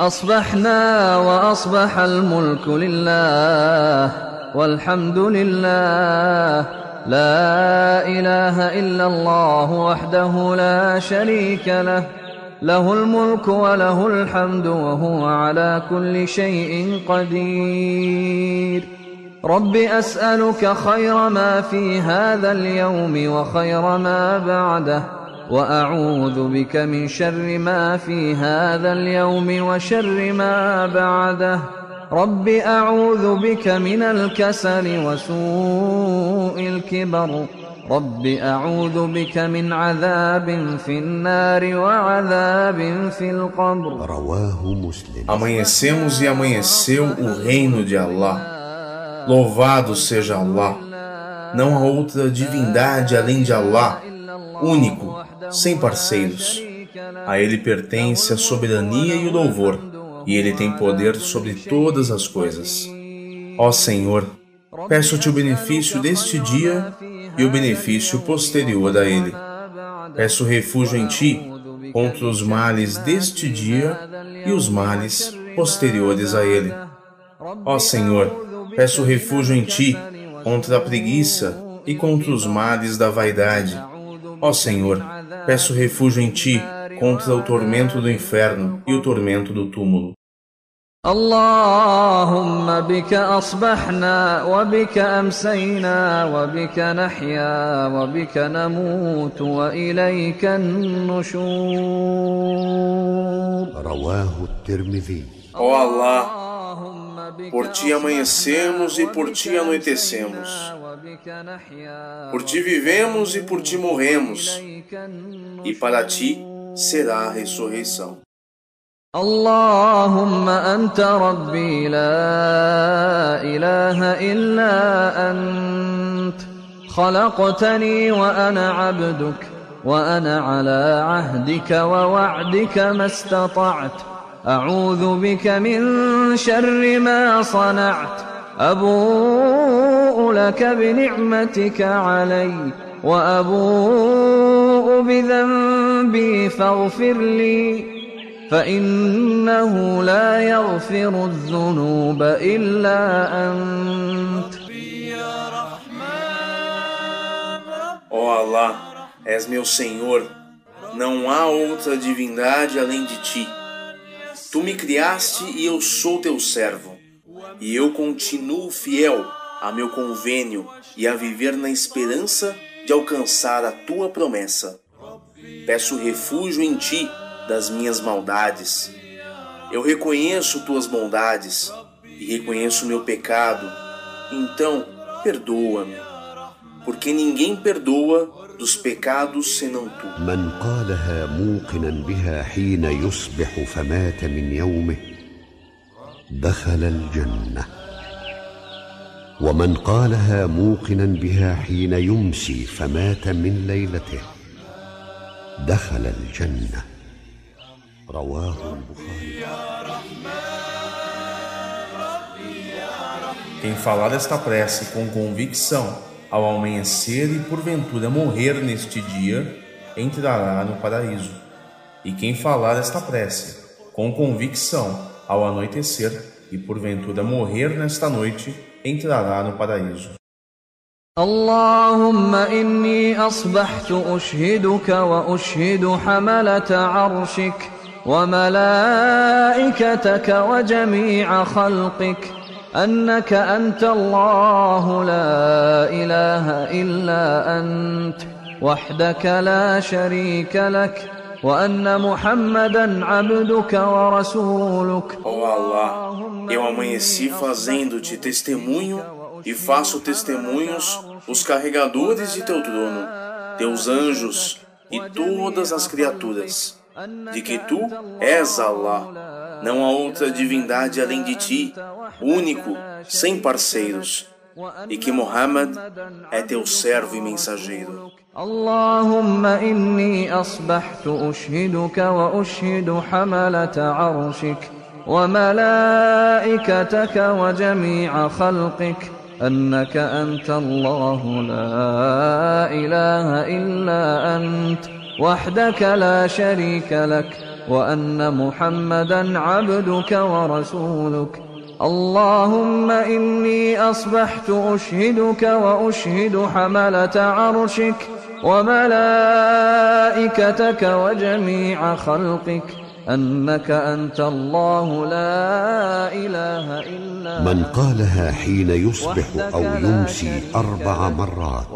أصبحنا وأصبح الملك لله والحمد لله. لا إله إلا الله وحده لا شريك له. له الملك وله الحمد وهو على كل شيء قدير. رب أسألك خير ما في هذا اليوم وخير ما بعده. وأعوذ بك من شر ما في هذا اليوم وشر ما بعده رب أعوذ بك من الكسل وسوء الكبر رب أعوذ بك من عذاب في النار وعذاب في القبر رواه مسلم Amanhecemos e amanheceu o reino de Allah. Louvado seja Allah. Não há outra divindade além de Allah, único, sem parceiros. A ele pertence a soberania e o louvor, e ele tem poder sobre todas as coisas. Ó Senhor, peço-te o benefício deste dia e o benefício posterior a ele. Peço refúgio em ti contra os males deste dia e os males posteriores a ele. Ó Senhor, peço refúgio em ti contra a preguiça e contra os males da vaidade. Ó Senhor, peço refúgio em ti contra o tormento do inferno e o tormento do túmulo. اللهم بك أصبحنا وبك أمسينا وبك نحيا وبك نموت وإليك النشور رواه الترمذي Ó Allah, por ti amanhecemos e por ti anoitecemos. Por ti vivemos e por ti morremos, e para ti será a ressurreição. اللهم أنت ربي لا إله إلا أنت خلقتني وأنا عبدك وأنا على عهدك ووعدك ما استطعت أعوذ بك من شر ما صنعت. أبوء لك بنعمتك علي وأبوء بذنبي فاغفر لي. فإنه لا يغفر الذنوب إلا أنت. Ó Allah, és meu Senhor, não há outra divindade além de ti. Tu me criaste e eu sou teu servo, e eu continuo fiel a meu convênio e a viver na esperança de alcançar a tua promessa. Peço refúgio em ti das minhas maldades. Eu reconheço tuas bondades e reconheço meu pecado, então perdoa-me, porque ninguém perdoa dos pecados senão tu. من قالها موقنا بها حين يصبح فمات من يومه دخل الجنة. ومن قالها موقنا بها حين يمسي فمات من ليلته دخل الجنة. رواه البخاري. Quem falar esta prece com convicção. ao amanhecer e porventura morrer neste dia, entrará no paraíso. E quem falar esta prece com convicção ao anoitecer e porventura morrer nesta noite, entrará no paraíso. اللهم إني أصبحت أشهدك وأشهد حملة عرشك وملائكتك وجميع خلقك أنك أنت الله لا إله إلا أنت وحدك لا شريك لك وأن محمدا عبدك ورسولك Ó Allah, eu amanheci fazendo-te testemunho e faço testemunhos os carregadores de teu trono, teus anjos e todas as criaturas, de que tu és Allah. Não há outra divindade além de ti, único, sem parceiros, e que Muhammad é teu servo e mensageiro. اللهم إني أصبحت أشهدك وأشهد حملة عرشك وملائكتك وجميع خلقك أنك أنت الله لا إله إلا أنت وحدك لا شريك لك وأن محمدا عبدك ورسولك. اللهم إني أصبحت أشهدك وأشهد حملة عرشك وملائكتك وجميع خلقك. أنك أنت الله لا إله إلا من قالها حين يصبح أو يمسي أربع مرات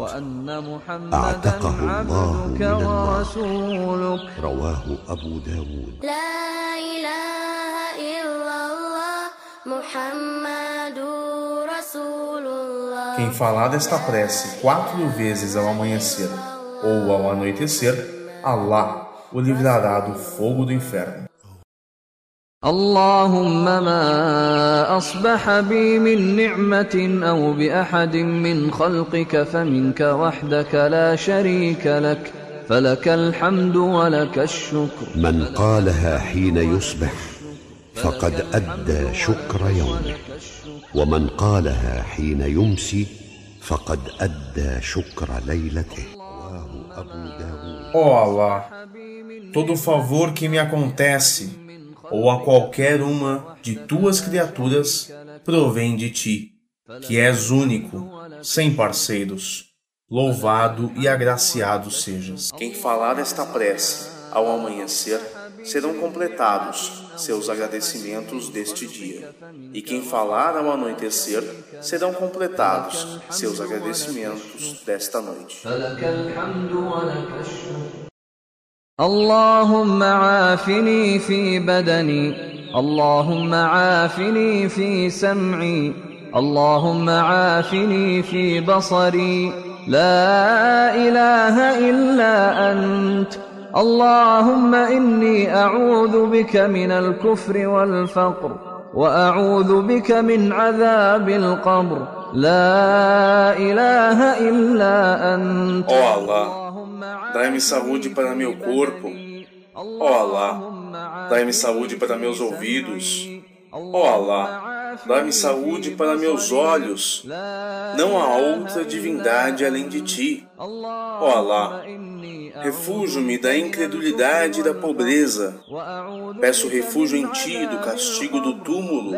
أعتقه الله من النار رواه أبو داود. لا إله إلا الله محمد رسول الله. Quem falar desta prece quatro vezes ao amanhecer ou ao anoitecer, Allah o livrará do fogo do inferno. اللهم ما أصبح بي من نعمة أو بأحد من خلقك فمنك وحدك لا شريك لك فلك الحمد ولك الشكر من قالها حين يصبح فقد أدى شكر يومه ومن قالها حين يمسي فقد أدى شكر ليلته رواه أبو داود Todo favor que me acontece, ou a qualquer uma de tuas criaturas, provém de ti, que és único, sem parceiros. Louvado e agraciado sejas. Quem falar esta prece ao amanhecer, serão completados seus agradecimentos deste dia. E quem falar ao anoitecer, serão completados seus agradecimentos desta noite. اللهم عافني في بدني اللهم عافني في سمعي اللهم عافني في بصري. لا إله إلا أنت. اللهم إني أعوذ بك من الكفر والفقر وأعوذ بك من عذاب القبر. لا إله إلا أنت. oh Allah, dai-me saúde para meu corpo. Ó Allah, dai-me saúde para meus ouvidos. Ó Allah, dai-me saúde para meus olhos. Não há outra divindade além de ti. Ó Allah, refúgio-me da incredulidade e da pobreza. Peço refúgio em ti do castigo do túmulo.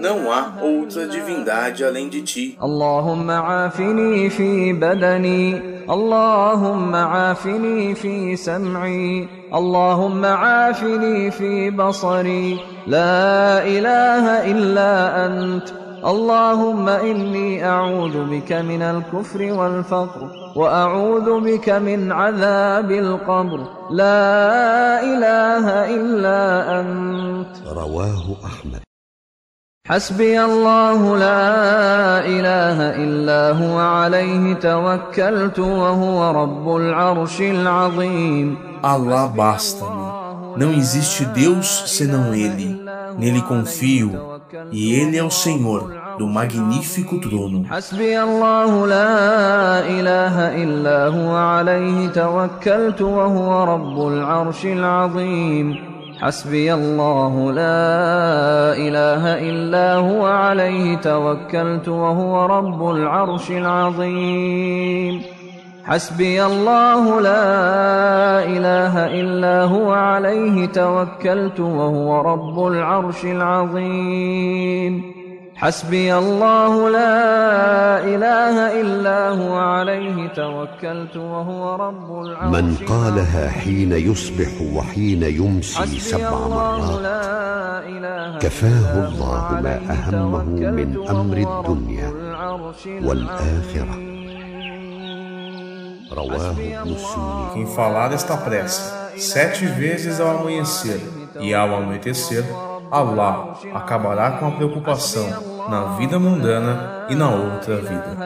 Não há outra divindade além de ti. Allahumma afini fi badani, Allahumma afini fi sam'i, Allahumma afini fi basari, la ilaha illa ant. اللهم إني أعوذ بك من الكفر والفقر وأعوذ بك من عذاب القبر لا إله إلا أنت رواه أحمد حسبي الله لا إله إلا هو عليه توكلت وهو رب العرش العظيم Allah basta-me. Não existe Deus senão Ele. Nele confio, e Ele é o Senhor do magnífico trono. حسبي الله لا إله إلا هو عليه توكلت وهو رب العرش العظيم حسبي الله لا إله إلا هو عليه توكلت وهو رب العرش العظيم. حسبي الله لا إله إلا هو عليه توكلت وهو رب العرش العظيم. حسبي الله لا إله إلا هو عليه توكلت وهو رب العرش. من قالها حين يصبح وحين يمسي سبع مرات كفاه الله ما أهمه من أمر الدنيا والآخرة. رواه ابن Quem falar esta prece sete vezes ao amanhecer e ao anoitecer, Allah acabará com a preocupação na vida mundana e na outra vida.